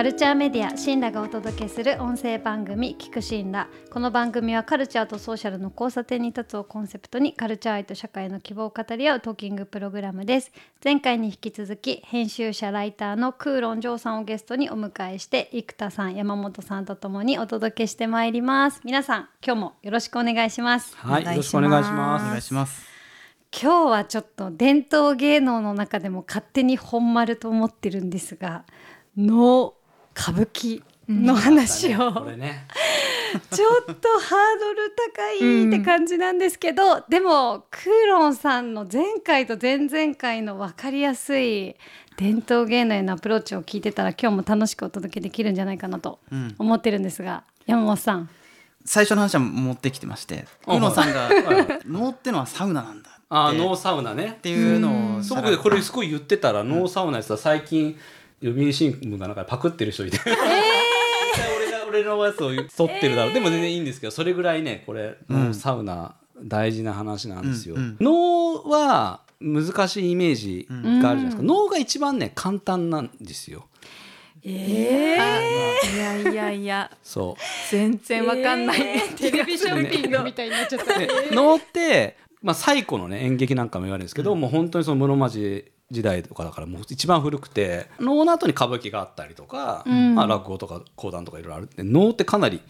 カルチャーメディアシンラがお届けする音声番組聞くシンラこの番組はカルチャーとソーシャルの交差点に立つをコンセプトにカルチャー愛と社会の希望を語り合うトーキングプログラムです前回に引き続き編集者ライターのクーロンジョーさんをゲストにお迎えして生田さん山本さんとともにお届けしてまいります皆さん今日もよろしくお願いしますはい、よろしくお願いします。お願いします。今日はちょっと伝統芸能の中でも勝手に本丸と思ってるんですが能歌舞伎の話を、これね。ちょっとハードル高いって感じなんですけど、でもクーロンさんの前回と前々回の分かりやすい伝統芸能へのアプローチを聞いてたら今日も楽しくお届けできるんじゃないかなとうん。思ってるんですが、山本さん。最初の話は持ってきてまして、あう。のさんがはい能ってのはサウナなんだって。あー、ノーサウナね。っ。ていうのをそうこれすごい言ってたら、ノーサウナやつは最近読売新聞がなんかパクってる人いて。俺が俺のやつを取ってるだろう、でも全然いいんですけどそれぐらいねこれ、ノーサウナ大事な話なんですよ。うんうん。脳は難しいイメージがあるじゃないですか、脳が一番ね簡単なんですよ。えい。やいやいや。そう。全然わかんない、テレビショッピングみたいになっちゃった、で能って、まあ、最古のね演劇なんかも言われるんですけど、もう本当にその室町時代とかだからもう一番古くて能の後に歌舞伎があったりとか、ん。まあ、落語とか講談とかいろいろある。って能ってかなり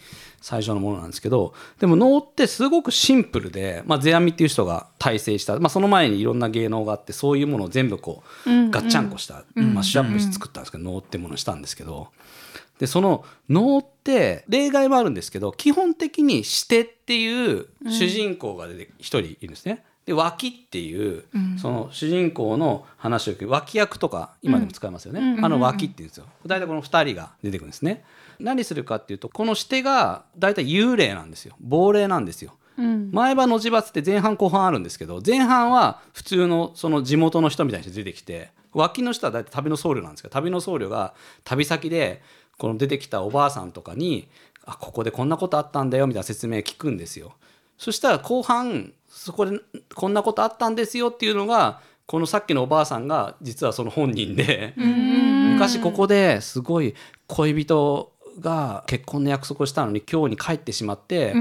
最初のものなんですけどでも能ってすごくシンプルで、まあ、世阿弥っていう人が大成した、まあ、その前にいろんな芸能があってそういうものを全部こう、うんガッチャンコした、マッシュアップして作ったんですけど、能ってものにしたんですけど。でその能って例外もあるんですけど基本的にシテっていう主人公が出て一人いるんですね。で脇っていう、その主人公の話を聞く脇役とか今でも使いますよね、あの脇って言うんですよ。大体この2人が出てくるんですね。何するかっていうとこのシテが大体幽霊なんですよ。亡霊なんですよ。うん。前歯のじばつって前半後半あるんですけど前半は普通のその地元の人みたいな人出てきて脇の人は大体旅の僧侶なんですけど旅の僧侶が旅先でこの出てきたおばあさんとかに「あここでこんなことあったんだよ」みたいな説明聞くんですよ。そしたら後半そこでこんなことあったんですよっていうのがこのさっきのおばあさんが実はその本人で昔ここですごい恋人が結婚の約束をしたのに今日に帰ってしまって、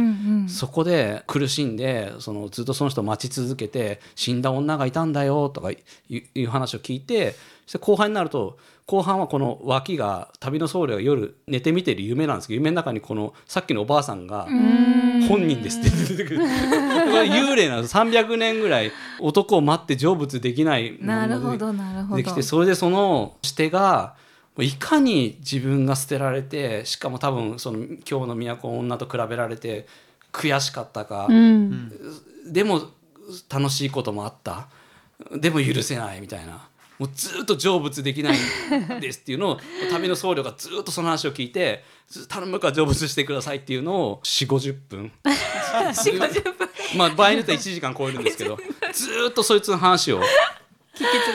そこで苦しんでそのずっとその人を待ち続けて死んだ女がいたんだよとかいういう話を聞いてそして後半になると後半はこの脇が旅の僧侶が夜寝て見てる夢なんですけど夢の中にこのさっきのおばあさんが本人ですって。出てくる幽霊なんです。300年ぐらい男を待って成仏できないなるほどなるほど。できてそれでそのしてがいかに自分が捨てられてしかも多分その今日の都の女と比べられて悔しかったか、うん。でも楽しいこともあった。でも許せないみたいなもうずっと成仏できないんですっていうのを旅の僧侶がずっとその話を聞いてず頼むから成仏してくださいっていうのを4 5 0分。まあ場合によっては1時間超えるんですけどずっとそいつの話を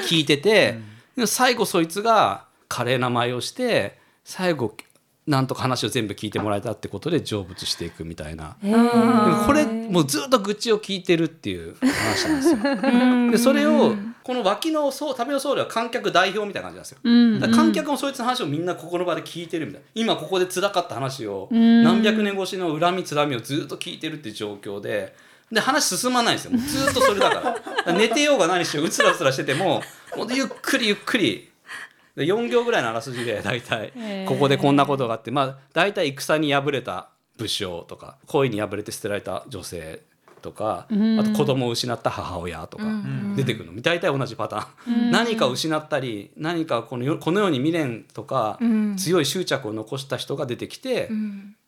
聞いてて、で最後そいつが華麗な舞をして最後なんとか話を全部聞いてもらえたってことで成仏していくみたいな。これもうずっと愚痴を聞いてるっていう話なんですよ。でそれをこの脇のそう旅の僧侶は観客代表みたいな感じなんですよ。観客もそいつの話をみんなここの場で聞いてるみたいな。今ここで辛かった話をん。何百年越しの恨みつらみをずっと聞いてるっていう状況で。で話進まないんですよ。ずっとそれだから。寝てようが何しよううつらうつらしててももうゆっくりゆっくりで4行ぐらいのあらすじで 大体ここでこんなことがあってまあ大体戦に敗れた武将とか恋に敗れて捨てられた女性とかうん。あと子供を失った母親とか出てくるの。大体同じパターン。何かを失ったり何かこの世この世に未練とかん。強い執着を残した人が出てきて、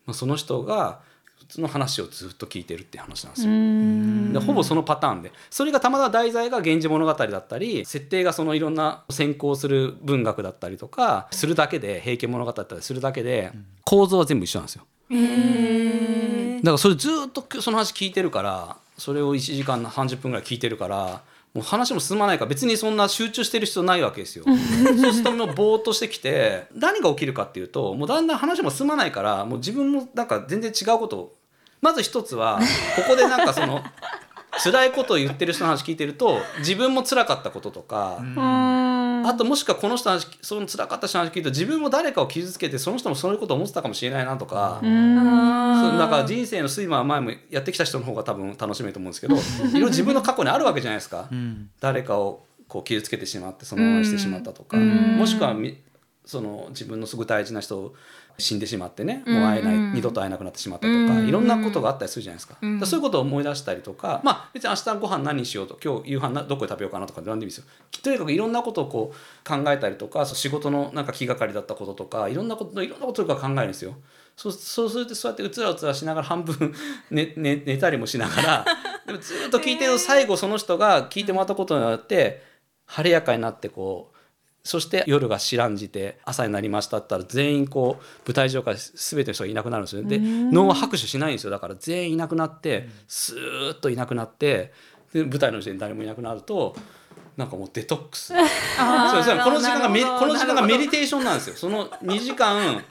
まあ、その人がその話をずっと聞いてるっていう話なんですよ。でほぼそのパターンでそれがたまたま題材が「源氏物語」だったり設定がそのいろんな先行する文学だったりとかするだけで「平家物語」だったりするだけで構造は全部一緒なんですよ。だからそれずっとその話聞いてるからそれを1時間30分ぐらい聞いてるからもう話も進まないから別にそんな集中してる必要ないわけですよ。そうするともうぼーっとしてきて何が起きるかっていうともうだんだん話も進まないからもう自分もなんか全然違うことをまず一つはここでなんかその 辛いことを言ってる人の話聞いてると自分も辛かったこととか、ああともしくはこの人の話その辛かった人の話聞いて自分も誰かを傷つけてその人もそういうことを思ってたかもしれないなとか。そんか人生の睡魔は前もやってきた人の方が多分楽しめると思うんですけどいろいろ自分の過去にあるわけじゃないですか、うん。誰かをこう傷つけてしまってそのままにしてしまったとか、うん。もしくはみその自分のすごい大事な人を死んでしまってねもう会えない、うん。二度と会えなくなってしまったとか、うん。いろんなことがあったりするじゃないですか,、うん。そういうことを思い出したりとかまあ別に明日ご飯何にしようと今日夕飯などこで食べようかなとか何でもいいですよ。とにかくいろんなことをこう考えたりとかそう仕事のなんか気がかりだったこととかいろんなこといろんなこととか考えるんですよ。そうそうするとそうやってうつらうつらしながら半分 寝寝寝たりもしながらでもずっと聞いてると最後その人が聞いてもらったことによって晴れやかになってこうそして夜が白んじて朝になりましたったら全員こう舞台上から全ての人がいなくなるんですよで能は拍手しないんですよ。だから全員いなくなってスーッといなくなってで舞台の時点で誰もいなくなるとなんかもうデトックス。そうそうこの時間がこの時間がメディテーションなんですよ。その2時間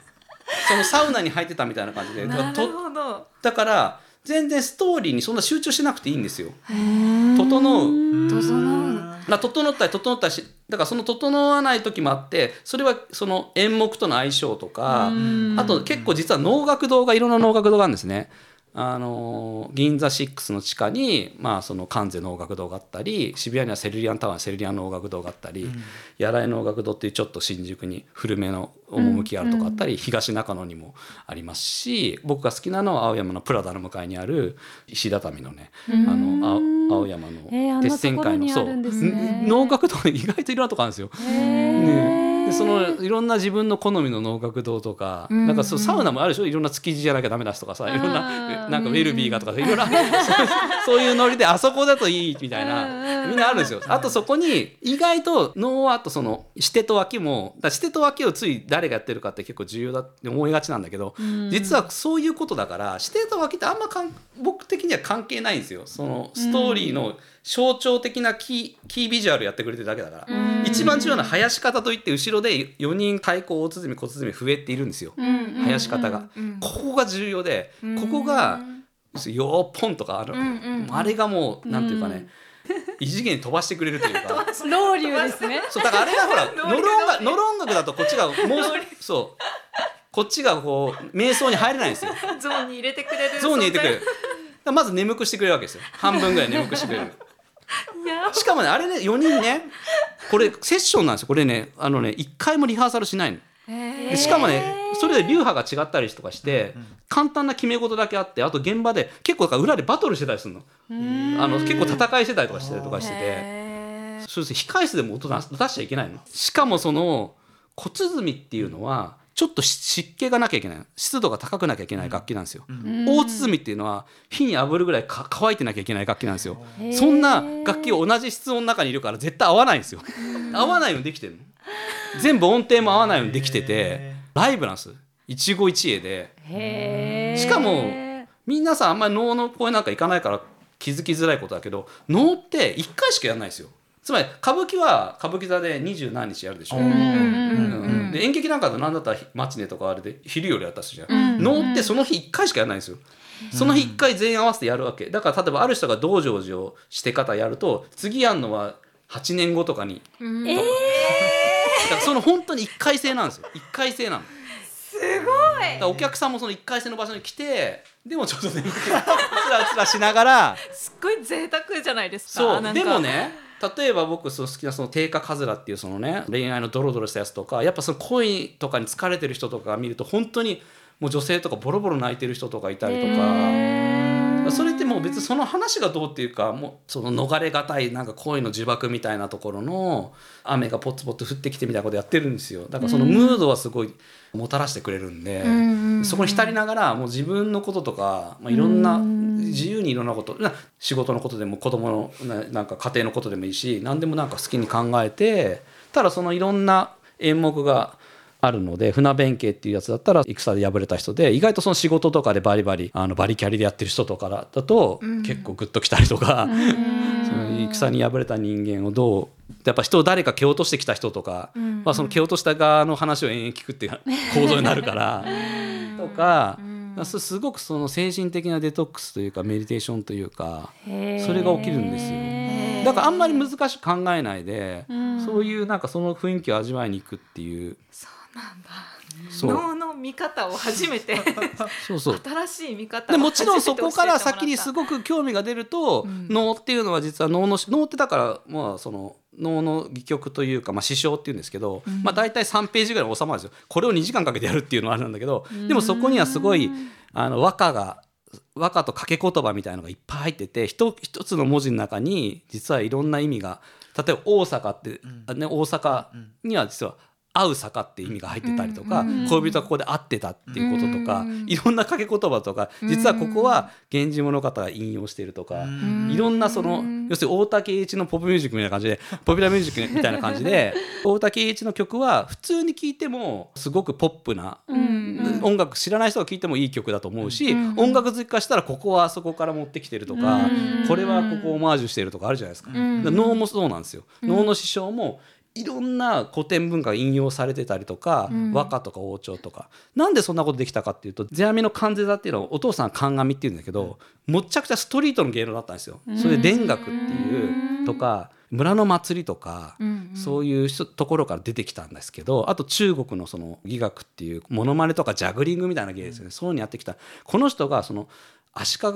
そのサウナに入ってたみたいな感じで。だから全然ストーリーにそんな集中しなくていいんですよ。整う。整う。まあ、整ったり整ったりしだからその整わない時もあってそれはその演目との相性とかあと結構実は能楽堂がいろんな能楽堂があるんですね。あの銀座6の地下に、まあ、その関西能楽堂があったり渋谷にはセルリアンタワーにセルリアン能楽堂があったり、やらい能楽堂っていうちょっと新宿に古めの趣があるとかあったり、東中野にもありますし僕が好きなのは青山のプラダの向かいにある石畳のね、あの青青山の鉄線会のところにあるんですね。ん能楽堂意外といろんなとこあるんですよ。ねでそのいろんな自分の好みの能楽堂とか、んなんかそうサウナもあるでしょ？いろんな築地じゃなきゃダメだしとかさいろんうなんなんかウェルビーがとかさいろんな そういうノリであそこだといいみたいなみんなあるんですよ。あとそこに意外と能はあとそのしてと脇もだしてと脇をつい誰がやってるかって結構重要だって思いがちなんだけど、実はそういうことだからしてと脇ってあんまかん僕的には関係ないんですよ。そのストーリーの象徴的なキーキービジュアルやってくれてるだけだから。一番重要な生やし方といって後ろで4人太鼓大鼓小鼓笛っているんですよ、生やし方が、ここが重要で、ここが「よーぽん」とかある、あれがもうなんていうかね、異次元に飛ばしてくれるというか。ロウリュですね。そうだからあれがほら ノロ音楽ノロ音楽だとこっちがもうそう。こっちがこう瞑想に入れないんですよ。ゾーンに入れてくれるゾーンに入れてくれる。まず眠くしてくれるわけですよ。半分ぐらい眠くしてくれる。やしかもねあれね4人ねこれセッションなんですよ。これねあのね1回もリハーサルしないの。えでしかもねそれで流派が違ったりとかして簡単な決め事だけあってあと現場で結構だから裏でバトルしてたりするの。あの結構戦いしてたりとかしてたりとかしててへそうです。控え室でも音出し出しちゃいけないの。しかもその小鼓っていうのはちょっと湿気がなきゃいけない。湿度が高くなきゃいけない楽器なんですよ、大鼓っていうのは火に炙るぐらいか乾いてなきゃいけない楽器なんですよ。そんな楽器を同じ室温の中にいるから絶対合わないんですよ。合わないようにできてるの。全部音程も合わないようにできててライブなんです。一期一会で。しかも皆さんあんまり能の公演なんか行かないから気づきづらいことだけど能って1回しかやらないですよつまり歌舞伎は歌舞伎座で二十何日やるでしょ、うんで演劇なんかだと何だったらマチネとかあれで昼夜やったりするじゃん、能ってその日1回しかやらないんですよ。その日1回全員合わせてやるわけ。だから例えばある人が道成寺をして方やると次やるのは8年後とかに。ー。だからその本当に1回制なんですよ。1回制なの。すごい。お客さんもその1回戦の場所に来てでもちょっと眠くてつらつらしながら。すっごい贅沢じゃないですか。そう。でもね例えば僕そう好きなその定価カズラっていうそのね恋愛のドロドロしたやつとかやっぱその恋とかに疲れてる人とか見ると本当にもう女性とかボロボロ泣いてる人とかいたりとか。それってもう別にその話がどうっていうかもうその逃れがたいなんか恋の呪縛みたいなところの雨がポツポツ降ってきてみたいなことやってるんですよ。だからそのムードはすごいもたらしてくれるんで、そこに浸りながらもう自分のこととか、まあ、いろんな自由にいろんなことな仕事のことでも子供のななんか家庭のことでもいいし何でもなんか好きに考えてただそのいろんな演目があるので船弁慶っていうやつだったら戦で敗れた人で意外とその仕事とかでバリバリあのバリキャリでやってる人とかだと結構グッときたりとか、その戦に敗れた人間をどうやっぱ人を誰か蹴落としてきた人とか、まあ、その蹴落とした側の話を延々聞くっていう 構造になるからとか。すすごくその精神的なデトックスというかメディテーションというかそれが起きるんですよ。だからあんまり難しく考えないで、うん。そういうなんかその雰囲気を味わいに行くっていう。そうなんだ。脳の見方を初めて。そうそう。新しい見方。でもちろんそこから先にすごごく興味が出ると、うん。脳っていうのは実は脳の脳ってだからまあその脳の戯曲というか、まあ、師匠っていうんですけど、まあ、大体3ページぐらいに収まるんですよ。これを2時間かけてやるっていうのはあれなんだけどでもそこにはすごいあの和歌が和歌と掛け言葉みたいなのがいっぱい入ってて一一つの文字の中に実はいろんな意味が例えば大阪って、ね、大阪には実は会う坂って意味が入ってたりとか、恋人がここで会ってたっていうこととか、いろんな掛け言葉とか実はここは「源氏物語」が引用しているとか、いろんなその要するに大竹栄一のポップミュージックみたいな感じでポピュラーミュージックみたいな感じで大竹栄一の曲は普通に聴いてもすごくポップな、音楽知らない人が聴いてもいい曲だと思うし、音楽好き化したらここはあそこから持ってきてるとか、これはここをオマージュしてるとかあるじゃないですか。で能もそうなんですよ。能の師匠もいろんな古典文化が引用されてたりとか、和歌とか王朝とか。なんでそんなことできたかっていうと世阿弥の関税座っていうのはお父さん鑑みっていうんだけど、もっちゃくちゃストリートの芸能だったんですよ。それで田楽っていうとか村の祭りとか、そういう人ところから出てきたんですけどあと中国のその伎楽っていうモノマネとかジャグリングみたいな芸ですよね、そういうのやってきた。この人がその足利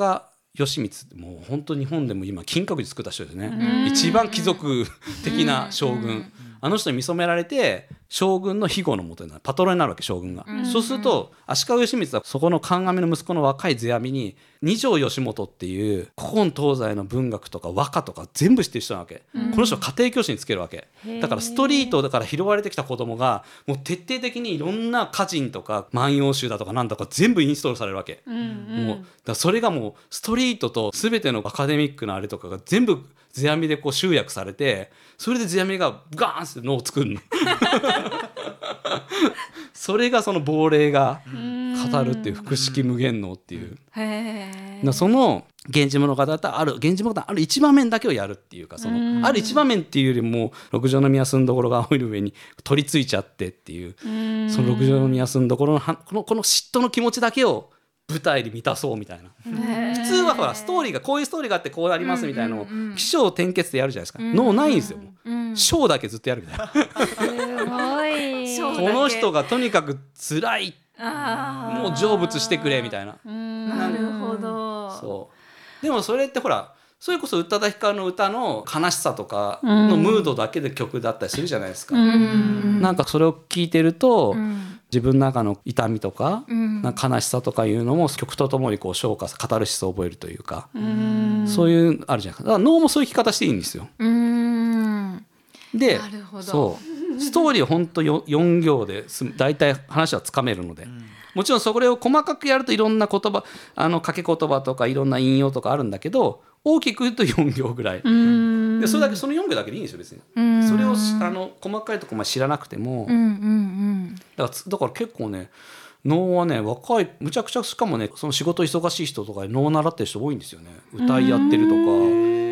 義満もう本当日本でも今金閣寺作った人ですね、一番貴族的な将軍、あの人に見初められて将軍の庇護のもとになるパトロンになるわけ将軍が、そうすると足利義満はそこの鑑の息子の若い世阿弥に二条義元っていう古今東西の文学とか和歌とか全部知ってる人なわけ、この人は家庭教師につけるわけ。だからストリートだから拾われてきた子供がもう徹底的にいろんな歌人とか万葉集だとかなんだか全部インストールされるわけ、もうだからそれがもうストリートと全てのアカデミックなあれとかが全部世阿弥でこう集約されてそれで世阿弥がガーンって脳を作るの。それがその亡霊が語るっていう複式無限能っていう。へなその「源氏物語」だったらある「源氏物語」ある一場面だけをやるっていうかそのある一場面っていうよりも六条宮住んどころが青いの上に取り付いちゃってっていうその六条宮住んどころのはこのこの嫉妬の気持ちだけを舞台で満たそうみたいな。普通はほらストーリーがこういうストーリーがあってこうなりますみたいなのを起承転結でやるじゃないですか。脳ないんですよショーだけずっとやるみたいな。すごい。この人がとにかく辛い。あもう成仏してくれみたいな。あなるほど。そう。でもそれってほらそれこそ宇多田ヒカルの歌の悲しさとかのムードだけで曲だったりするじゃないですか、なんかそれを聞いてると、自分の中の痛みとか,、なん。か悲しさとかいうのも曲とともにこう消化カタルシスを覚えるというか、そういうあるじゃないですか。だから脳もそういう聞き方していいんですよ。うーん。でなるほど。そう。ストーリーは本当よ4行です大体話はつかめるので、もちろんそれを細かくやるといろんな言葉あの掛け言葉とかいろんな引用とかあるんだけど大きく言うと4行ぐらいでそれだけその4行だけでいいんですよ別に。それをしあの細かいとこまで知らなくても。だからつだから結構ね能はね若いむちゃくちゃしかもねその仕事忙しい人とかで能を習ってる人多いんですよね。歌いやってるとか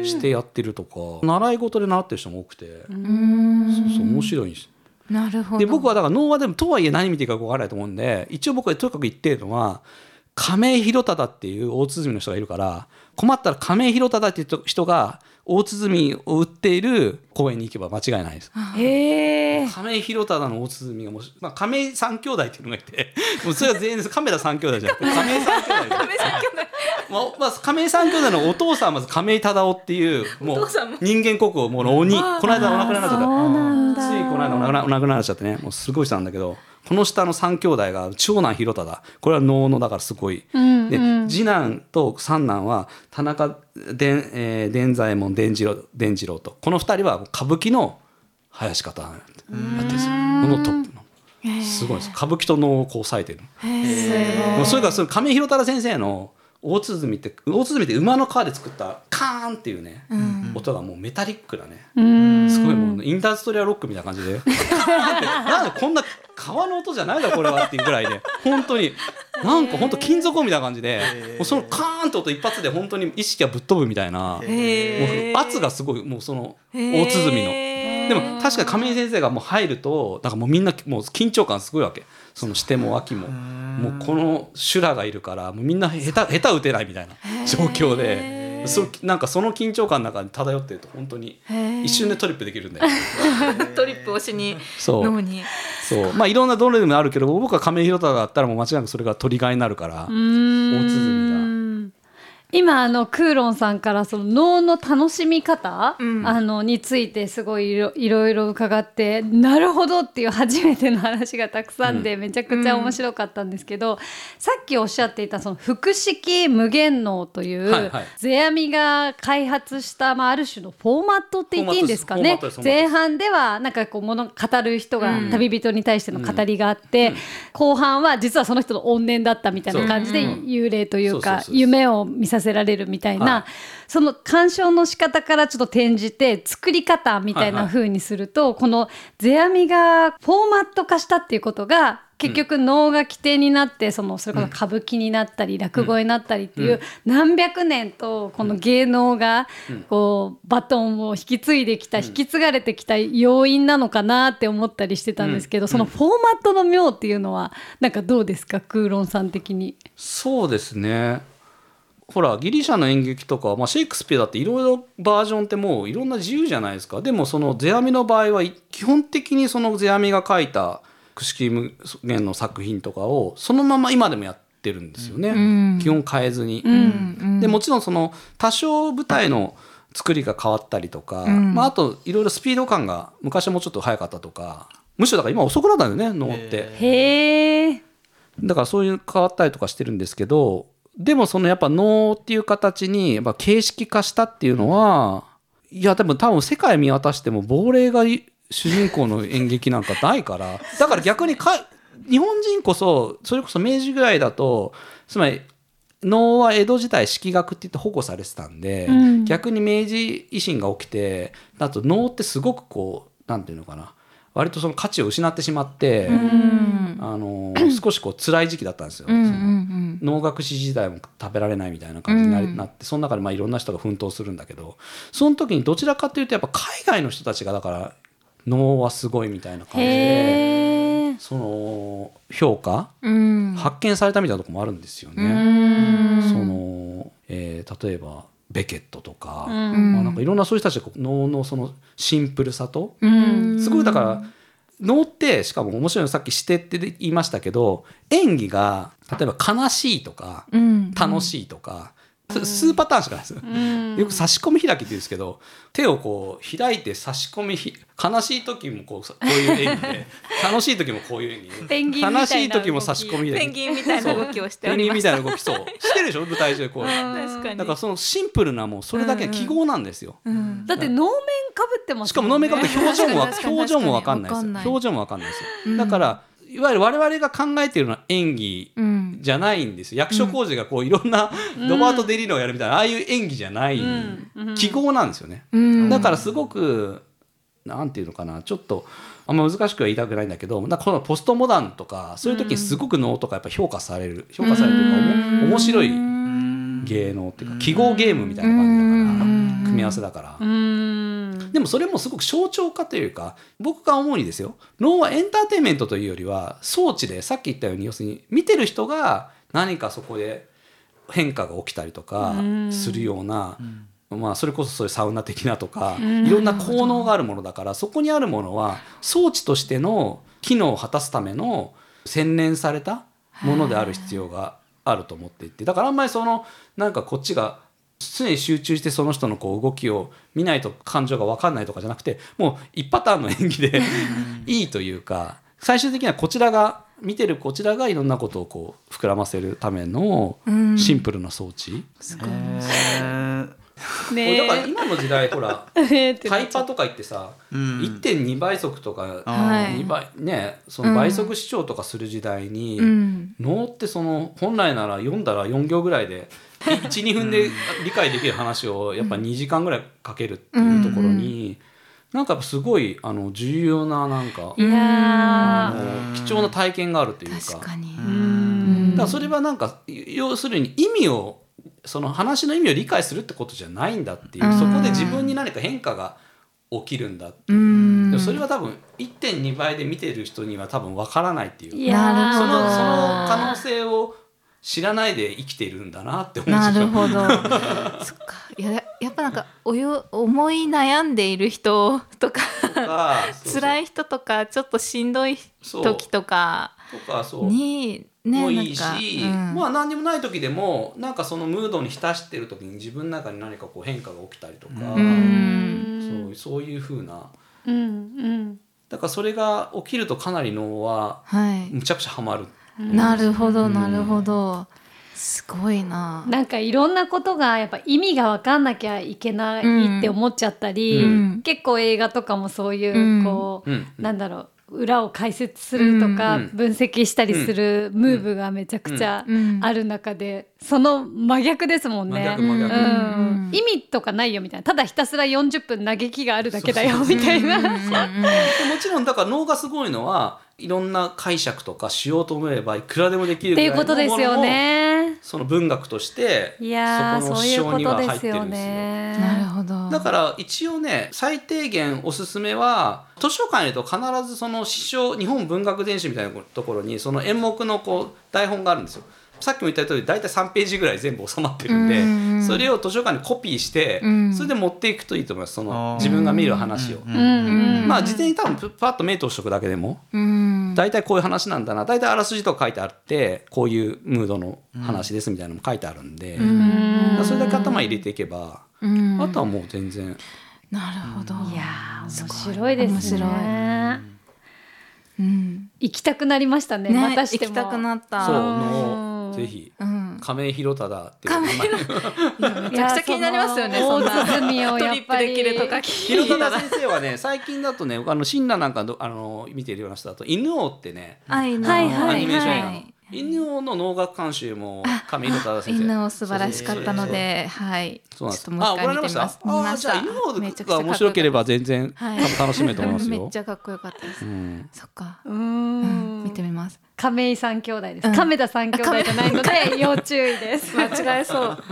してやってるとか。習い事で習ってる人も多くて。そうそう面白いんです。うんなるほど。で僕はだから能はでもとはいえ何見ていいか分からないと思うんで一応僕はとにかく言ってるのは亀井広忠っていう大鼓の人がいるから困ったら亀井広忠っていう人が大鼓を売っている公園に行けば間違いないです。亀井広忠の大鼓がもし、まあ、亀井三兄弟っていうのがいてもうそれは全員です。亀田三兄弟じゃなくて亀井三兄弟。亀井さん兄弟。まあまあ、亀井三兄弟のお父さんはまず亀井忠夫っていうもう人間国宝もうの鬼この間お亡くなりになっちゃった。ついこの間お亡くなお亡くなりになっちゃってね。もうすごい人なんだけどこの下の三兄弟が長男広忠これは能のだからすごい、で次男と三男は田中伝,、えー、伝左衛門伝次郎伝次郎と。この二人は歌舞伎の林方やってるんですよこのトップの。すごいです。歌舞伎と能をこう抑えてるそれからその亀井広忠先生の大鼓って大鼓って馬の皮で作ったカーンっていうね、音がもうメタリックなね。すごいもうインダストリアロックみたいな感じで。なんでこんな革の音じゃないだこれはっていうぐらいで 本当に。なんか本当金属音みたいな感じでもうそのカーンって音一発で本当に意識がぶっ飛ぶみたいなもう圧がすごいもうその大鼓の。でも確かに亀井先生がもう入るとなんかもうみんなもう緊張感すごいわけ。そのしても秋も。もうこの修羅がいるからもうみんな下手下手打てないみたいな状況でそうなんかその緊張感の中に漂ってると本当に。一瞬でトリップできるんだよ。トリップをしにそう。脳に。そう。まあいろんなどれでもあるけど僕は亀井宏太だったらもう間違いなくそれがトリガーになるから。うーん。大鼓今あのクーロンさんからその脳の楽しみ方、うん。あのについてすごいいろいろ伺ってなるほどっていう初めての話がたくさんでめちゃくちゃ面白かったんですけど、さっきおっしゃっていたその複式無限脳という、はいはい。世阿弥が開発した、まあ、ある種のフォーマットって言っていいんですかね？前半ではなんかこう物語る人が、うん。旅人に対しての語りがあって、後半は実はその人の怨念だったみたいな感じで幽霊というか夢を見させられるみたいな、はい。その鑑賞の仕方からちょっと転じて作り方みたいな風にすると、この世阿弥がフォーマット化したっていうことが結局能が起点になってそのそれこそ歌舞伎になったり落語になったりっていう何百年とこの芸能がこうバトンを引き継いできた引き継がれてきた要因なのかなって思ったりしてたんですけどそのフォーマットの妙っていうのはなんかどうですかクーロンさん的に？そうですねほらギリシャの演劇とか、まあ、シェイクスピアだっていろいろバージョンってもういろんな自由じゃないですか。でもその世阿弥の場合はい基本的にその世阿弥が書いた複式無限の作品とかをそのまま今でもやってるんですよね、ん。基本変えずに。うん。でもちろんその多少舞台の作りが変わったりとか、ん。まあ、あといろいろスピード感が昔はもうちょっと速かったとかむしろだから今遅くなったんだよね能って。へー。だからそういう変わったりとかしてるんですけどでもそのやっぱ能っていう形にやっぱ形式化したっていうのはいやでも多分世界見渡しても亡霊が主人公の演劇なんかないから。だから逆にか日本人こそそれこそ明治ぐらいだとつまり能は江戸時代式学って言って保護されてたんで、うん。逆に明治維新が起きてあと能ってすごくこうなんていうのかな割とその価値を失ってしまって、うん。あの少しこう辛い時期だったんですよ。うんそのうん。能楽師時代も食べられないみたいな感じにななってその中でまあいろんな人が奮闘するんだけどその時にどちらかというとやっぱ海外の人たちがだから能はすごいみたいな感じでその評価うん。発見されたみたいなところもあるんですようね。ん。そのえー例えばベケットとか、うん。まあ、なんかいろんなそういう人たちが能のそのシンプルさとうん。すごいだから能ってしかも面白いのさっき「して」って言いましたけど演技が例えば悲しいとかうん。楽しいとか、す数パターンしかないですよ。うん。よく差し込み開きって言うんですけど手をこう開いて差し込みひ悲しい時もこうこういう演技で 楽しい時もこういう演技悲しい時も差し込み開きペンギンみたいな動きをしておペンギンみたたいな動きそう。してるでしょ舞台上でこう。確かに。だからそのシンプルなもうそれだけの記号なんですよ。うん。だって能面かぶってますしかも能面かぶって表情も表情もわかんない。です表情もわかんないですだからいわゆる我々が考えているような演技うん。じゃないんですよ。役所広司がこういろんなロバート・デ・リノをやるみたいなああいう演技じゃないうん。記号なんですよね。うん。だからすごくなんていうのかなちょっとあんま難しくは言いたくないんだけどなんかこのポストモダンとかそういう時にすごく能とかやっぱ評価される。評価されるというか面白い芸能っていうか記号ゲームみたいな感じだから組み合わせだから。う。ん。でもそれもすごく象徴化というか僕が思うにですよ能はエンターテインメントというよりは装置でさっき言ったように要するに見てる人が何かそこで変化が起きたりとかするような、まあ、それこそそういうサウナ的なとかいろんな効能があるものだからそこにあるものは装置としての機能を果たすための洗練されたものである必要があると思っていてだからあんまりそのなんかこっちが常に集中してその人のこう動きを見ないと感情が分かんないとかじゃなくてもう一パターンの演技でいいというか最終的にはこちらが見てるこちらがいろんなことをこう膨らませるためのシンプルな装置、へーこれだからね今の時代ほら えタイパとか言ってさ、うん。1.2倍速とかはい。2倍ねその倍速視聴とかする時代に、うん。能ってその本来なら読んだら4行ぐらいで12分で理解できる話をやっぱ2時間ぐらいかけるっていうところに、なんかすごいあの重要ななんかいやあの貴重な体験があるというか。確かに。ーうんだからそれはなんか要するに意味をその話の意味を理解するってことじゃないんだっていう、うん。そこで自分に何か変化が起きるんだでもそれは多分1.2倍で見てる人には多分わからないっていう。そのその可能性を知らないで生きているんだなって思。なるほど。そっか。いややっぱなんかおよ思い悩んでいる人とか辛い人とかちょっとしんどい時とかとかそう。にねもいいし、なんかうん。まあ何にもない時でもなんかそのムードに浸してる時に自分の中に何かこう変化が起きたりとか、うん。そうそういう風な。うんうん。だからそれが起きるとかなり脳ははい。むちゃくちゃハマる。なるほどなるほど。すごいな。なんかいろんなことがやっぱ意味が分かんなきゃいけないって思っちゃったり、うん。結構映画とかもそういう、うん。こう、うん。なんだろう裏を解説するとか、うん分析したりするムーブがめちゃくちゃうん。ある中でその真逆ですもんね。意味とかないよみたいな。ただひたすら40分嘆きがあるだけだよみたいな。もちろんだから脳がすごいのはいろんな解釈とかしようと思えばいくらでもできるっていうぐらいのことですよものをね。その文学としていやーそこのそういうこ詩章には入ってるんですよ。ね。なるほどだから一応ね最低限おすすめは図書館にいると必ずその詩章日本文学全史みたいなところにその演目のこう台本があるんですよ。さっきも言った通り大体3ページぐらい全部収まってるんで、うんそれを図書館にコピーして、うん。それで持っていくといいと思います。その自分が見る話を。まあ事前に多分プパッと目通しとくだけでもうん。大体こういう話なんだな大体あらすじとか書いてあってこういうムードの話ですみたいなのも書いてあるんで、だからそれだけ頭入れていけば、うん。あとはもう全然。なるほど。いやー面白いですね。面うん。行きたくなりましたね。ねまたしても。行きたくなった。そうぜひうん。亀井宏忠っていう。名前めちゃくちゃ気になりますよねいやそんな大鼓をトリップやっぱり。できるとか。聞広いたら忠先生はね最近だとねあの親鸞なんかどあの見てるような人だと犬王ってねはいはいアニメーション映画の。はい。犬王の能楽監修も亀井宏忠先生。犬を素晴らしかったのではい。そうなんです。ちょっともう一回見てみます。あご覧になりました。あじゃあ犬めちゃくちゃ王が面白ければ全然楽しめると思いますめよっちゃかっこよかったです。うん。そっか。ううん。ん見てみます亀井三兄弟です。うん。亀田三兄弟じゃないので要注意です。間違えそう。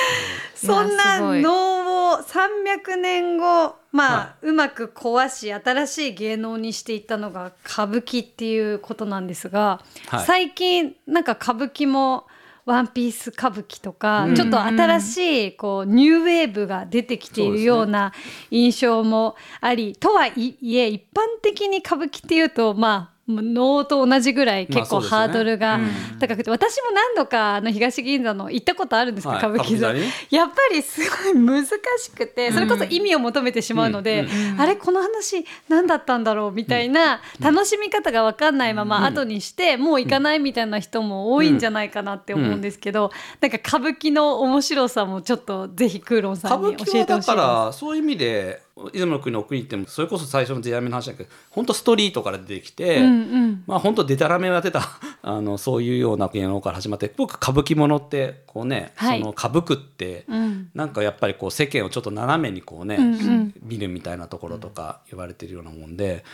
そんな能を300年後まあ、うまく壊し新しい芸能にしていったのが歌舞伎っていうことなんですが、はい。最近なんか歌舞伎もワンピース歌舞伎とか、うん。ちょっと新しいこうニューウェーブが出てきているような印象もあり、とはいえ一般的に歌舞伎っていうとまあ能と同じぐらい結構ハードルがうん。高くて、私も何度かあの東銀座の行ったことあるんですけど、はい。歌舞伎座。やっぱりすごい難しくてそれこそ意味を求めてしまうので、うん。あれこの話何だったんだろうみたいな楽しみ方が分かんないまま後にして、もう行かないみたいな人も多いんじゃないかなって思うんですけど、なんか歌舞伎の面白さもちょっとぜひクーロンさ歌んに教えてほしいです。からそういう意味で出雲の国の国ってもそれこそ最初の時代目の話だけど本当ストリートから出てきて、うんうん。まあ本当デタラメをやってた あのそういうような芸能から始まって僕歌舞伎ものってこうね、はい。その歌舞伎って、うん。なんかやっぱりこう世間をちょっと斜めにこうね、うんうん。見るみたいなところとか言われてるようなもんで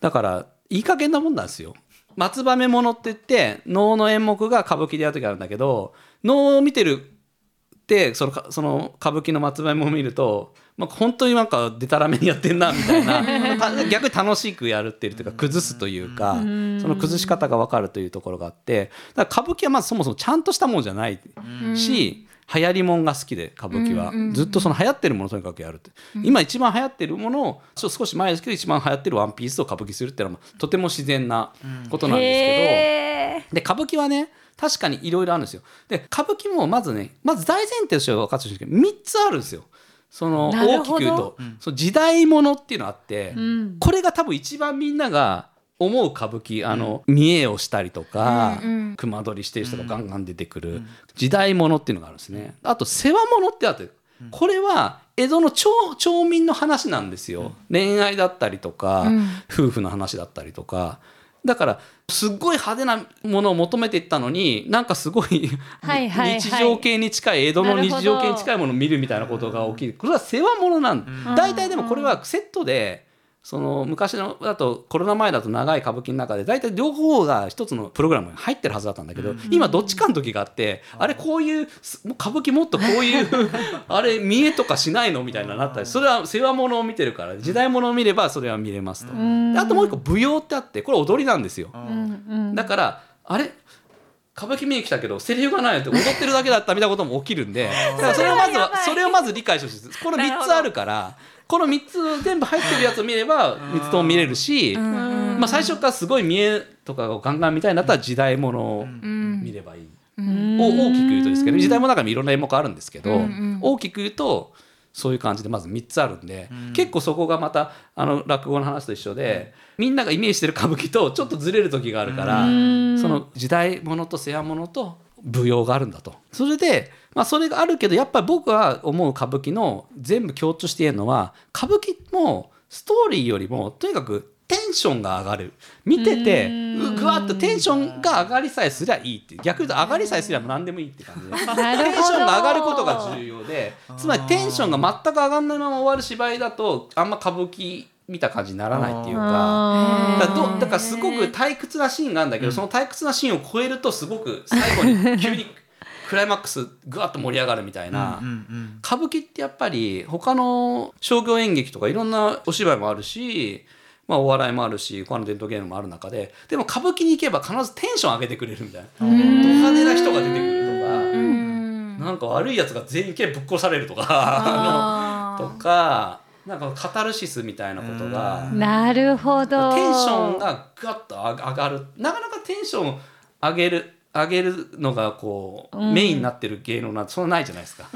だからいい加減なもんなんですよ。松羽ものって言って能の演目が歌舞伎でやる時あるんだけど能を見てるってそのかその歌舞伎の松羽も見ると、まあ、本当になんかでたらめにやってんなみたいな。た逆に楽しくやるっていうか崩すというかその崩し方が分かるというところがあってだから歌舞伎はまずそもそもちゃんとしたもんじゃないし、流行りもんが好きで歌舞伎は、ずっとその流行ってるものをとにかくやるって、今一番流行ってるものをちょっと少し前ですけど一番流行ってるワンピースを歌舞伎するっていうのはとても自然なことなんですけど。で歌舞伎はね確かにいろいろあるんですよ。で歌舞伎もまずねまず大前提としては分かってほしいんですけど3つあるんですよ。その大きく言うと、その時代物っていうのがあって、ん。これが多分一番みんなが思う歌舞伎あの、見栄をしたりとか、うんうん。熊取りしてる人がガンガン出てくる、時代物っていうのがあるんですね。あと世話物ってあってこれは江戸の町町民の話なんですよ。恋愛だったりとか、うん。夫婦の話だったりとかだからすっごい派手なものを求めていったのになんかすごいはいはい日常系に近い。江戸の日常系に近いものを見るみたいなことが起きるこれは世話物なんだ大体でもこれはセットでその昔のだとコロナ前だと長い歌舞伎の中で大体両方が一つのプログラムに入ってるはずだったんだけど、今どっちかの時があって、あれこういう歌舞伎もっとこういう あれ見えとかしないのみたいななったりそれは世話物を見てるから時代物を見ればそれは見れますと。であともう一個舞踊ってあってこれ踊りなんですよ。だからあれ歌舞伎見に来たけどセリフがないって踊ってるだけだったみたいなことも起きるんでだからそれをまずはそれをまず理解してほしいです。この3つあるからこの3つ全部入ってるやつを見れば3つとも見れるし、まあ、最初からすごい見えとかをガンガン見たいんだったら時代物を見ればいい。を大きく言うとですけど時代も中にいろんな演目あるんですけど、大きく言うとそういう感じでまず3つあるんで、結構そこがまたあの落語の話と一緒で、みんながイメージしてる歌舞伎とちょっとずれる時があるから、その時代物と世話物と舞踊があるんだと。それで、まあ、それがあるけどやっぱり僕は思う歌舞伎の全部共通して言えるのは歌舞伎もストーリーよりもとにかくテンションが上がる。見ててうぐわっとテンションが上がりさえすりゃいいって逆に言うと上がりさえすりゃ何でもいいって感じで。テンションが上がることが重要でつまりテンションが全く上がんないまま終わる芝居だとあんま歌舞伎見た感じにならないっていうか。だからどだからすごく退屈なシーンがあるんだけど、その退屈なシーンを超えるとすごく最後に急にクライマックスぐわっと盛り上がるみたいな、うんうん歌舞伎ってやっぱり他の商業演劇とかいろんなお芝居もあるし、まあ、お笑いもあるし他の伝統芸能もある中で。でも歌舞伎に行けば必ずテンション上げてくれるみたいな。ド派手な人が出てくるとか、なんか悪いやつが全員けぶっ殺されるとか。あのとかなんかカタルシスみたいなことが。なるほど。テンションがガッと上がる。なかなかテンション上げる上げるのがこう、メインになってる芸能なんてそんなないじゃないですか。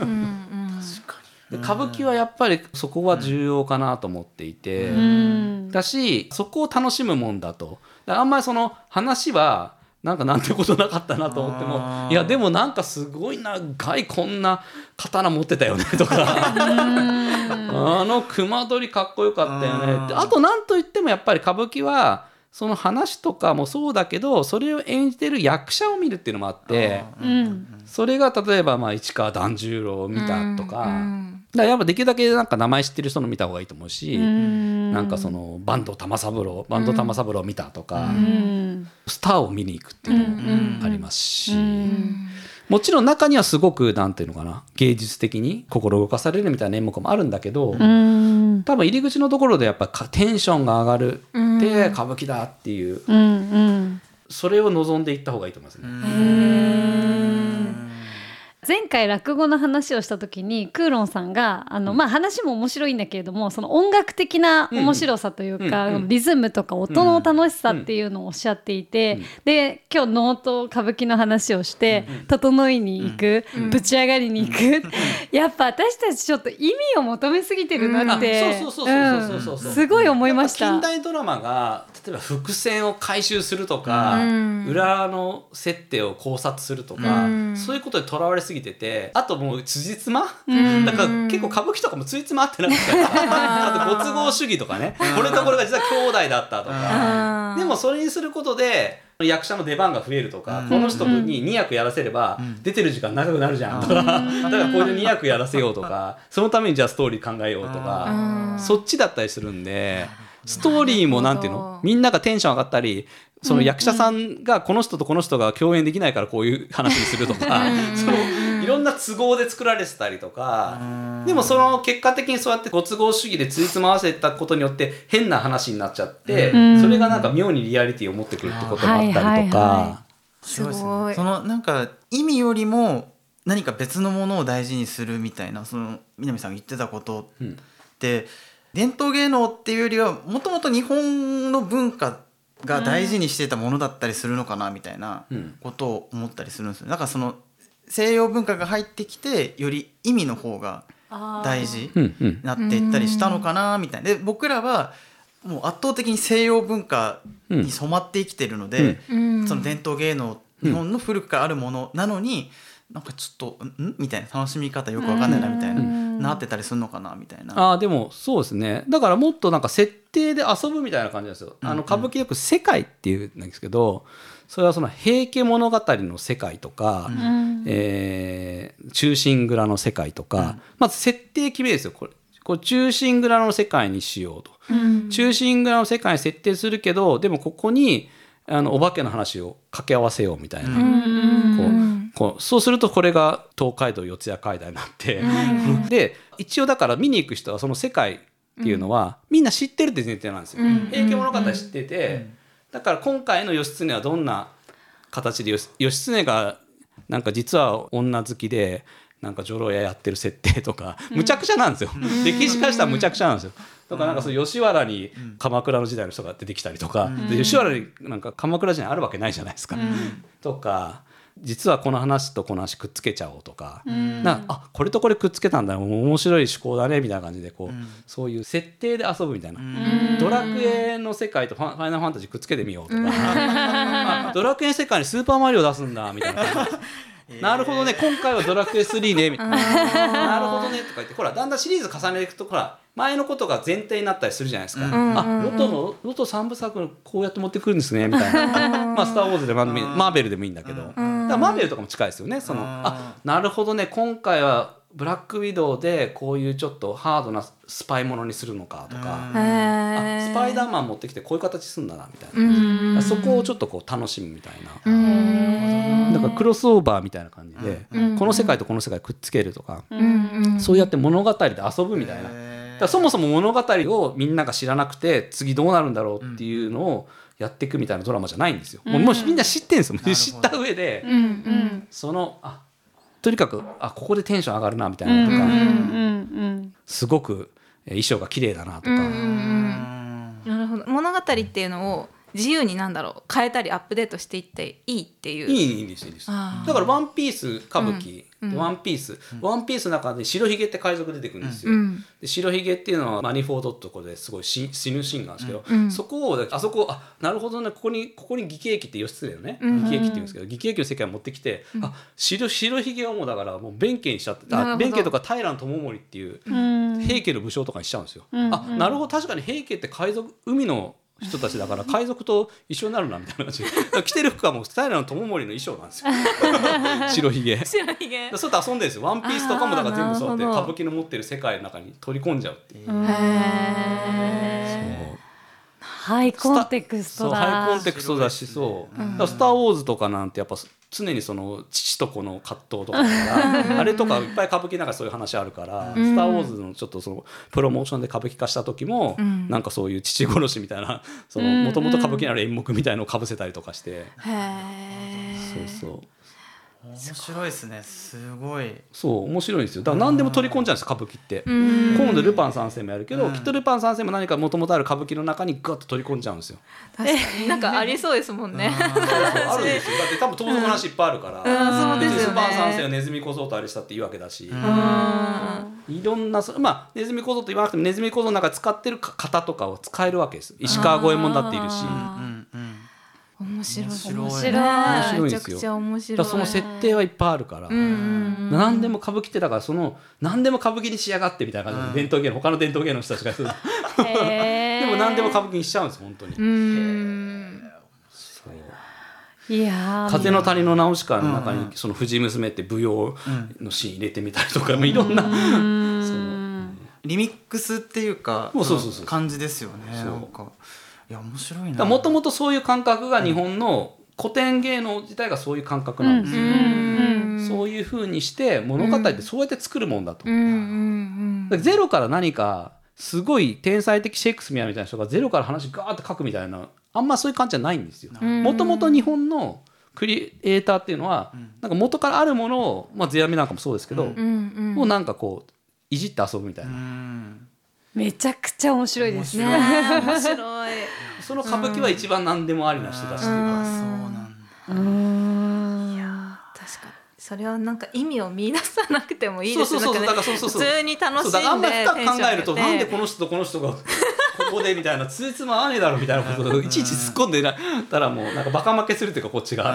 で歌舞伎はやっぱりそこは重要かなと思っていて、うん。だしそこを楽しむもんだと。だあんまりその話はなんかなんてことなかったなと思ってもいやでもなんかすごい長いこんな刀持ってたよねとか。あの熊取かっこよかったよね。ってあとなんといってもやっぱり歌舞伎はその話とかもそうだけどそれを演じてる役者を見るっていうのもあってうん。それが例えばまあ市川團十郎を見たとか,、うん。だからやっぱできるだけなんか名前知ってる人の見た方がいいと思うし、うん。なんかその坂東玉三郎坂東玉三郎を見たとか、うんスターを見に行くっていうのもありますし、うん。もちろん中にはすごくなんていうのかな芸術的に心動かされるみたいな演目もあるんだけど、うん。多分入り口のところでやっぱかテンションが上がるって歌舞伎だっていううんうん。それを望んでいった方がいいと思いますね。前回落語の話をした時にクーロンさんがあの、まあ、話も面白いんだけれどもその音楽的な面白さというか、うん。うん。リズムとか音の楽しさっていうのをおっしゃっていて、で今日能と歌舞伎の話をして、整いに行く、ぶち上がりに行く、やっぱ私たちちょっと意味を求めすぎてるなってうん。あそうそうそうそうそうそうそうう。ん。すごい思いました。近代ドラマが例えば伏線を回収するとか、うん。裏の設定を考察するとか、うん。そういうことでとらわれすぎててあともう辻褄、ん。だから結構歌舞伎とかもついつま合ってなくて あとご都合主義とかね。これとこれが実は兄弟だったとか。でもそれにすることで役者の出番が増えるとか、この人に2役やらせれば出てる時間長くなるじゃんとか、だからこれで2役やらせようとかそのためにじゃあストーリー考えようとか、そっちだったりするんでストーリーもなんていうの？みんながテンション上がったりその役者さんがこの人とこの人が共演できないからこういう話にするとか、そのいろんな都合で作られてたりとか、でもその結果的にそうやってご都合主義でついつま合わせたことによって変な話になっちゃって、うん。それがなんか妙にリアリティを持ってくるってこともあったりとか。すごいですそのなんか意味よりも何か別のものを大事にするみたいなその南さんが言ってたことうん。って、伝統芸能っていうよりはもともと日本の文化が大事にしてたものだったりするのかなみたいなうん。ことを思ったりするんですよ。だからその西洋文化が入ってきてより意味の方が大事になっていったりしたのかなみたいな。で僕らはもう圧倒的に西洋文化に染まって生きてるので、うん。その伝統芸能日本の古くからあるものなのに、なんかちょっとん？ん？みたいな楽しみ方よくわかんないなみたいな、うん。なってたりするのかなみたいな。ああでもそうですね。だからもっとなんか設定で遊ぶみたいな感じなんですよ。あの歌舞伎よく世界っていうんですけどそれはその平家物語の世界とか、うん。えー忠臣蔵の世界とか、まず設定決めですよ。これこれ忠臣蔵の世界にしようと。忠臣蔵の世界に設定するけどでもここにあのお化けの話を掛け合わせようみたいな。こうこうそうするとこれが東海道四谷階段になって、で一応だから見に行く人はその世界っていうのは、みんな知ってるって前提なんですよ。平家物語知ってて、だから今回の義経はどんな形で義義経がなんか実は女好きでなんか女郎屋やってる設定とかむちゃくちゃなんですよ、歴史化したらむちゃくちゃなんですよ。とかなんかそう吉原に鎌倉の時代の人が出てきたりとか、で吉原になんか鎌倉時代あるわけないじゃないですか。とか実はこの話とこの話くっつけちゃおうとか,、なあこれとこれくっつけたんだ。面白い思考だね。みたいな感じでこう、そういう設定で遊ぶみたいな、ドラクエの世界とファンファイナルファンタジーくっつけてみようとか、あドラクエの世界にスーパーマリオ出すんだ。みたいな。感じで。なるほどね。今回はドラクエ3ね。みたいな。なるほどね。とか言ってほらだんだんシリーズ重ねていくとほら前のことが前提になったりするじゃないですか、あロトのロト3部作のこうやって持ってくるんですねみたいな。まあ「スター・ウォーズ」でもマーベルでもいいんだけど、だマーベルとかも近いですよねその。あなるほどね。今回はブラックウィドウでこういうちょっとハードなスパイものにするのかとか、あスパイダーマン持ってきてこういう形すんだなみたいな、そこをちょっとこう楽しむみたいな、だからクロスオーバーみたいな感じで、この世界とこの世界くっつけるとか、そうやって物語で遊ぶみたいな。だそもそも物語をみんなが知らなくて次どうなるんだろうっていうのをやっていくみたいなドラマじゃないんですよ。もうもうみんな知ってんですよ。知った上で、そのあとにかくあここでテンション上がるなみたいなのとか、すごくえ衣装が綺麗だなとか、なるほど。物語っていうのを自由になんだろう変えたりアップデートしていっていいっていう。いいいですいいです。だから「ワンピース歌舞伎、うんワンピース、ワンピースの中で白ひげって海賊出てくるんですよ、うん。で白ひげっていうのはマニフォードってとこですごい死死ぬシーンなんですけど、うん。そこをあそこあなるほどねここにここに義経記って義経のね。うん。義経記って言うんですけど義経記の世界を持ってきて、あ白白ひげをもうだからもう弁慶にしちゃって弁慶とか平知盛っていう平家の武将とかにしちゃうんですよ。あなるほど確かに平家って海賊海の人たちだから海賊と一緒になるなみたいな感 着てる服はもう平知盛の衣装なんですよ。白ひげ。白ひげ。そうやって遊んでるんですよ。ワンピースとかもだから全部そうやって歌舞伎の持ってる世界の中に取り込んじゃうっていう。へハイコンテクスそうトだハイコンテクストだしそう、スター・ウォーズ」とかなんてやっぱ常にその父と子の葛藤とかだから あれとかいっぱい歌舞伎なんかそういう話あるから「スター・ウォーズ」のちょっとそのプロモーションで歌舞伎化した時も、なんかそういう父殺しみたいなもともと歌舞伎なら演目みたいのをかぶせたりとかして、そうそう面白いですね。すごい。そう面白いんですよ。だから何でも取り込んじゃうんです歌舞伎って。ー今度ルパン三世もやるけど、きっとルパン三世も何かもともとある歌舞伎の中にガッと取り込んじゃうんですよ。確かに。なんかありそうですもんね。あるんですよだって多分盗賊の話いっぱいあるから、うん。そうですよね。ルパン三世はネズミ小僧とあれしたっていいわけだし、うん。いろんなそまあネズミ小僧と言わなくてもネズミ小僧の中で使ってるか型とかを使えるわけです。石川五右衛門だっているし。白い。面白い。めちゃくちゃ面白い。その設定はいっぱいあるから、うんうん何でも歌舞伎ってだからその何でも歌舞伎に仕上がってみたいな感じで、伝統芸能他の伝統芸能の人たちが でも何でも歌舞伎にしちゃうんです本当に。いやー風の谷のナウシカの中にその藤娘って舞踊のシーン入れてみたりとか、もういろんな、そのリミックスっていうかそうそうそうそう。感じですよねそう。なんかいや面白いな。もともとそういう感覚が日本の古典芸能自体がそういう感覚なんですよ、うんそういうふうにして物語ってそうやって作るもんだと、うんうんだゼロから何かすごい天才的シェイクスピアみたいな人がゼロから話ガーッと書くみたいなあんまそういう感じじゃないんですよ。もともと日本のクリエイターっていうのは、なんか元からあるものを、まあ、世阿弥なんかもそうですけど、うんうん。もうなんかこういじって遊ぶみたいな、うんめちゃくちゃ面白いですね。ね面白い。その歌舞伎は一番何でもありな人たちっていうか、あそうなんだ。確かに。それはなんか意味を見出さなくてもいいですね。普通に楽しんでそうだからあんまり深く考えるとなんでこの人とこの人が ここでみたいなついつま合わねえだろみたいなことをいちいち突っ込んでなたらもうなんかバカ負けするっていうかこっちが。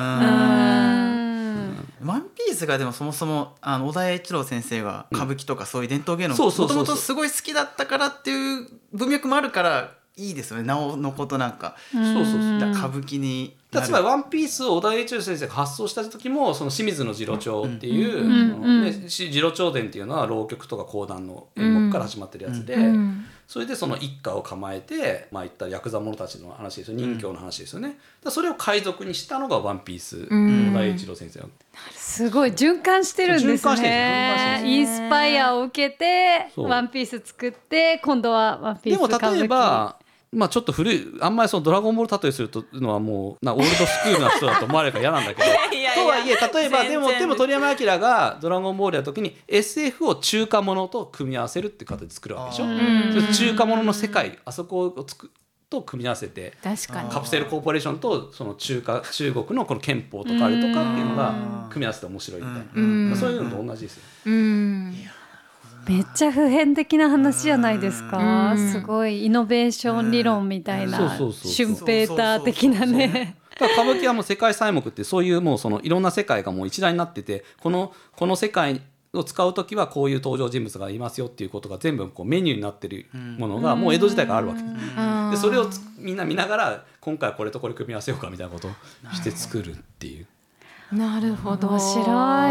ワンピースがでもそもそもあの小田栄一郎先生が歌舞伎とかそういう伝統芸能もともとすごい好きだったからっていう文脈もあるからいいですよね。なおのことなんか。そうそうそう。歌舞伎につまり「ワンピースを小田栄一郎先生が発想した時もその清水の次郎長っていう、ん。そのねし次郎長伝っていうのは浪曲とか講談の演目から始まってるやつで、うんそれでその一家を構えてまあ言ったヤクザ者たちの話ですよ人形の話ですよね、だからそれを海賊にしたのが「ワンピース、ん。小田栄一郎先生すごい。循環してるんですね。インスパイアを受けてワンピース作って今度はワンピーでもス歌舞伎例えばまあちょっと古いあんまりその「ドラゴンボール」例えするとのはもうなオールドスクールな人だと思われるから嫌なんだけど。とはいえ例えばでもでも鳥山明が「ドラゴンボール」や時に SF を中華ものと組み合わせるっていう形で作るわけでしょ。中華ものの世界あそこをつくと組み合わせて確かに。カプセルコーポレーションとその中華中国のこの憲法とかあれとかっていうのが組み合わせて面白いみたいな、うん。そういうのと同じですよ。うんめっちゃ普遍的な話じゃないですか、うん。すごいイノベーション理論みたいうん。なシュンペーター的なね。歌舞伎はもう世界材木ってそういうもうそのいろんな世界がもう一覧になっててこのこの世界を使う時はこういう登場人物がいますよっていうことが全部こうメニューになってるものがもう江戸時代からあるわけでそれをつみんな見ながら今回はこれとこれ組み合わせようかみたいなことをして作るっていう。なるほど。面白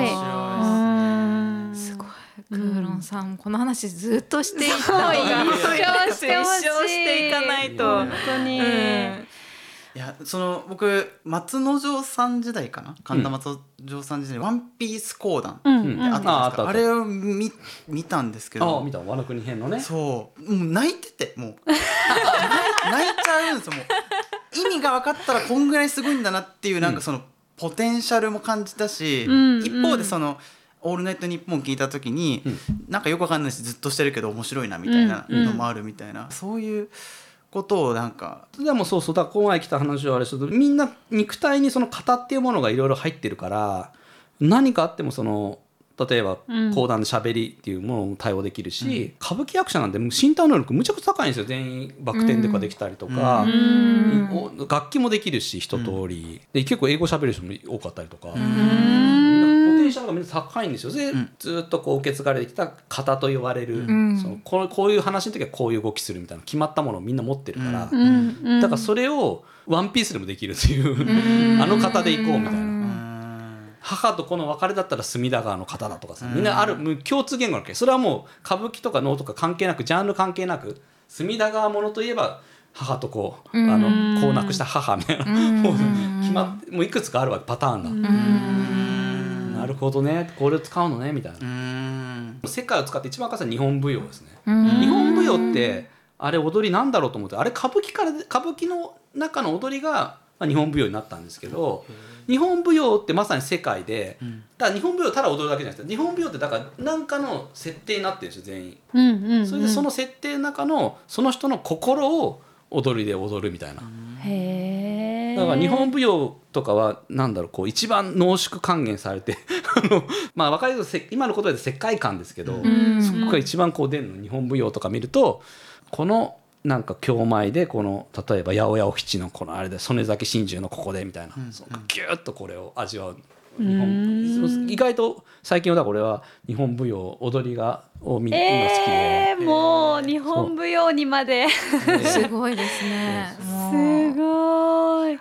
い。すごいクーロンさん、この話ずっとしていったそう方が一生してい一生していかないと。本当に、うん。いやその僕松之丞さん時代かな？神田松之丞さん時代に「ワンピース講談」うん。うんあったじゃないですか。ああった。あれを見見たんですけど。見た。和の国編のね。そう。もう泣いててもう。泣 い泣いちゃうんですよもう。意味が分かったらこんぐらいすごいんだなっていうなんかそのポテンシャルも感じたし、うん。一方でその「オールナイトニッポン」聞いた時に、うん。なんかよくわかんないしずっとしてるけど面白いなみたいなうん。のもあるみたいな、そういうことをなんかでもそうそうだから今回来た話をあれするとみんな肉体にその型っていうものがいろいろ入ってるから何かあってもその例えばうん。講談で喋りっていうものも対応できるし、歌舞伎役者なんて身体能力むちゃくちゃ高いんですよ全員バク転とかできたりとか、うん。お楽器もできるし一通り、で結構英語喋る人も多かったりとか。うんがみんな高いんですよ。で、ん。ずっとこう受け継がれてきた型と呼ばれる、ん。そのこうこういう話の時はこういう動きするみたいな。決まったものをみんな持ってるから、だからそれをワンピースでもできるっていう、あの型でいこうみたいな、母と子の別れだったら隅田川の型だとかさ。みんなある共通言語なわけ。それはもう歌舞伎とか能とか関係なくジャンル関係なく。隅田川ものといえば母と子。あの子を亡くした母みたいな。もう決まってもういくつかあるわけ。パターンが。なるほどねこれを使うのねみたいなう。ん世界を使って一番赤さ日本舞踊ですね。日本舞踊ってあれ踊りなんだろうと思ってあれ歌舞伎から歌舞伎の中の踊りがまあ日本舞踊になったんですけど日本舞踊ってまさに世界で、だから日本舞踊ただ踊るだけじゃなくて日本舞踊ってだから何かの設定になってるんですよ全員。うんうんうんそれでその設定の中のその人の心を踊りで踊るみたいな。へえだから日本舞踊とかはなんだろうこう一番濃縮還元されて あのまあ分かりやすくせ今のことで世界観ですけど、そこが一番こう出るの日本舞踊とか見るとこのなんか京舞でこの例えば八百屋お七のこのあれで曽根崎真珠のここでみたいな、そのギューッとこれを味わう。日本。意外と最近はだから俺は日本舞踊踊りがを見るのが好きで。えー、もう日本舞踊にまで。すごいですね。すごい。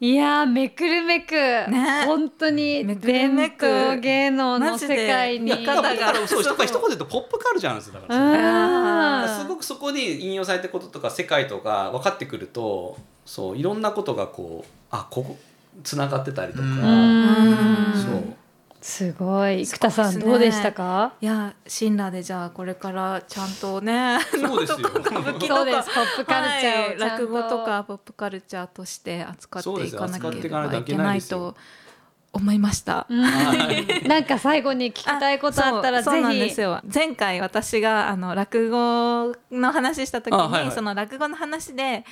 いやーめくるめく、ね。本当にめくる伝めく。統芸能の世界に。だからだからそう一言で言う。とポップカルチャーなんですよだから。すごくそこで引用されてることとか世界とか分かってくるとそういろんなことがこうあここつながってたりとか、そう。すごい。生田さんねどうでしたか？いや神羅でじゃあこれからちゃんとねそうですよ。歌舞伎とかポップカルチャーをはい落語とかポップカルチャーとして扱っていかなければいけないと思いました。はい。なんか最後に聞きたいことあったらぜそうそうなんですひよ。前回私があの落語の話した時にあはいはい。その落語の話で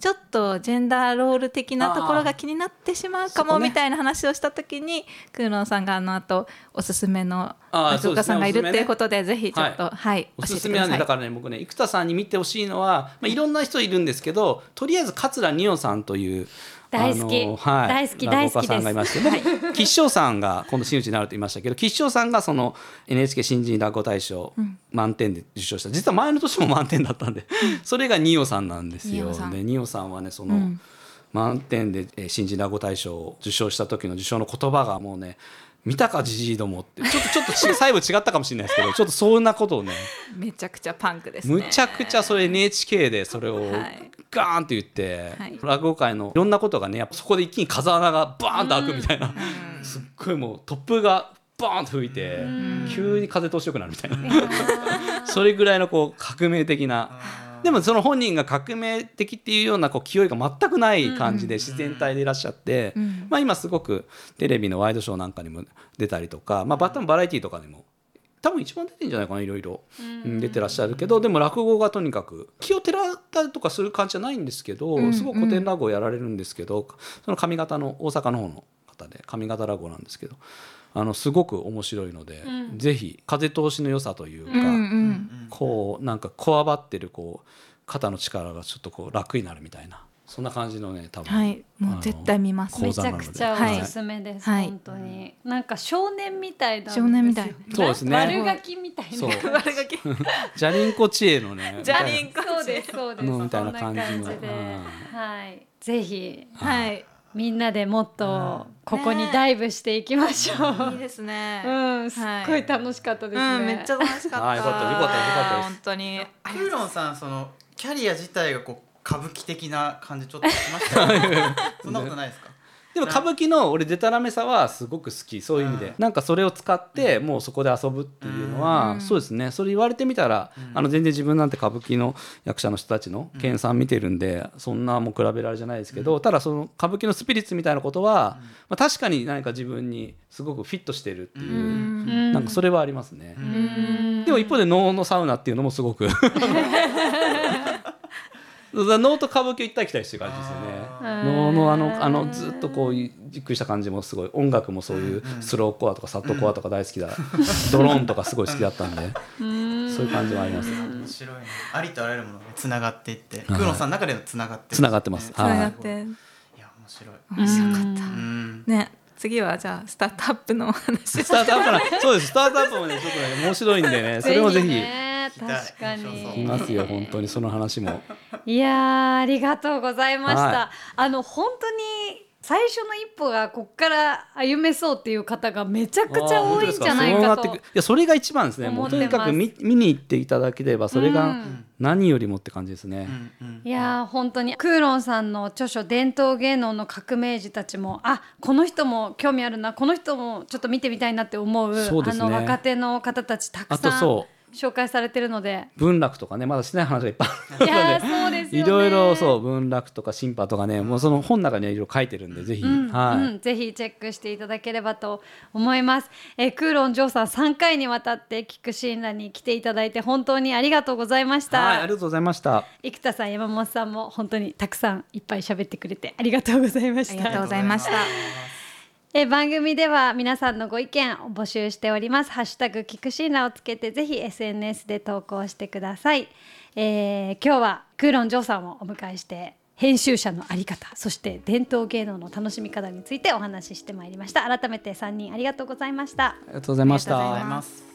ちょっとジェンダーロール的なところが気になってしまうかもみたいな話をした時にクーロンさんがあの後おすすめのあ落語家さんがいるっていうことでぜひちょっとはい。お教えすすめはねだからね僕ね生田さんに見てほしいのは、まあ、いろんな人いるんですけどとりあえず桂二葉さんという大好き。はい、大好き大好きです。さんがいまして、僕吉祥さんが今度真打ちになると言いましたけど吉祥さんがその NHK 新人落語大賞、満点で受賞した。実は前の年も満点だったんで、それが二葉さんなんですよ。で二葉さんはねその、うん。満点でえー新人落語大賞を受賞した時の受賞の言葉がもうね見たかじじいどもって。ちょっとちょっとち最後違ったかもしれないですけど ちょっとそんなことをね。めちゃくちゃパンクですね。むちゃくちゃそれ NHK でそれをはい。ガーンと言って、はい。落語界のいろんなことがねやっぱそこで一気に風穴がバーンと開くみたいな、すっごいもう突風がバーンと吹いて急に風通しよくなるみたいな。それぐらいのこう革命的なでもその本人が革命的っていうようなこう気負いが全くない感じで自然体でいらっしゃって、うん。まあ、今すごくテレビのワイドショーなんかにも出たりとか、まあ、バッタンバラエティーとかにも多分一番出てんじゃないかないろいろ、うん出てらっしゃるけどでも落語がとにかく気をてらったりとかする感じじゃないんですけど、うんうん。すごく古典落語をやられるんですけどその上方の大阪の方の方で上方落語なんですけどあのすごく面白いので、うん。ぜひ風通しの良さというか。うんうん。こうなんかこわばってるこう肩の力がちょっとこう楽になるみたいなそんな感じのね多分、はいもう絶対見ます。講め座なので。ちゃくちゃはい。おすすめです、はい。本当に。なんか少年みたいな少年みたい。そうですね。悪ガキみたいな。そう。悪ガキ。ジャリンコ知恵のね ジャリンコそうですそうです。のみたいな感じの。うん。はい。ぜひ。はいみんなでもっとここにダイブしていきましょう、いいですね。うんすっごい楽しかったですね、うんめっちゃ楽しかった。あよかったよかったよかった。です本当に。クーロンさんそのキャリア自体がこう歌舞伎的な感じちょっとしましたよね。そんなことないですか？でも歌舞伎の俺デタラメさはすごく好きそういう意味で、うん。なんかそれを使ってもうそこで遊ぶっていうのは、うん。そうですね。それ言われてみたら、うん。あの全然自分なんて歌舞伎の役者の人たちの研鑽見てるんで、そんなもう比べられじゃないですけど、ただその歌舞伎のスピリッツみたいなことは、まあ、確かに何か自分にすごくフィットしてるっていう、うん。なんかそれはありますね。ううん。でも一方で能のサウナっていうのもすごく 能と歌舞伎を行ったり来たりしてる感じですよね。あー能のあのあのずっとこうじっくりした感じもすごい。音楽もそういうスローコアとかサットコアとか大好きだ、ドローンとかすごい好きだったんで。うん。そういう感じはあります。面白い。ねありとあらゆるものがつながっていって、い。クーロンさんの中でもつながってる。つながってます。つながはいって。いや面白い。面白かった。うん。ね次はじゃあスタートアップのお話スタートアップなそうです。スタートアップもねちょっとね面白いんでね。それもぜひ。ね。聞きたい。確かにいますよ本当にその話も。いやーありがとうございました、はあの本当に最初の一歩がこっから歩めそうっていう方がめちゃくちゃ多いんじゃないかといやそれが一番ですね。もうとにかく見見に行っていただければそれうがん。何よりもって感じですね、うんうんいやー本当にクーロンさんの著書「伝統芸能の革命児たちも」あこの人も興味あるなこの人もちょっと見てみたいなって思うね。あの若手の方たちたくあとさんそう紹介されてるので。文楽とかねまだしない話がいっぱいあるので。いろいろそう文楽とか新派とかねもうその本の中にはいろいろ書いてるんでぜひ、うんはい、うん、ぜひチェックしていただければと思います。えークーロンジョーさん3回にわたってキクシンラに来ていただいて本当にありがとうございました。はい、ありがとうございました。生田さん山本さんも本当にたくさんいっぱい喋ってくれてありがとうございました。ありがとうございましたえー番組では皆さんのご意見を募集しております。ハッシュタグキクシンラをつけてぜひ SNS で投稿してください、えー今日はクーロンジョーさんをお迎えして編集者のあり方そして伝統芸能の楽しみ方についてお話ししてまいりました。改めて3人ありがとうございました。ありがとうございました。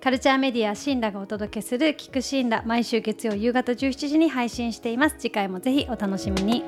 カルチャーメディアシンラがお届けするキクシンラ毎週月曜夕方17時に配信しています。次回もぜひお楽しみに